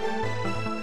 Música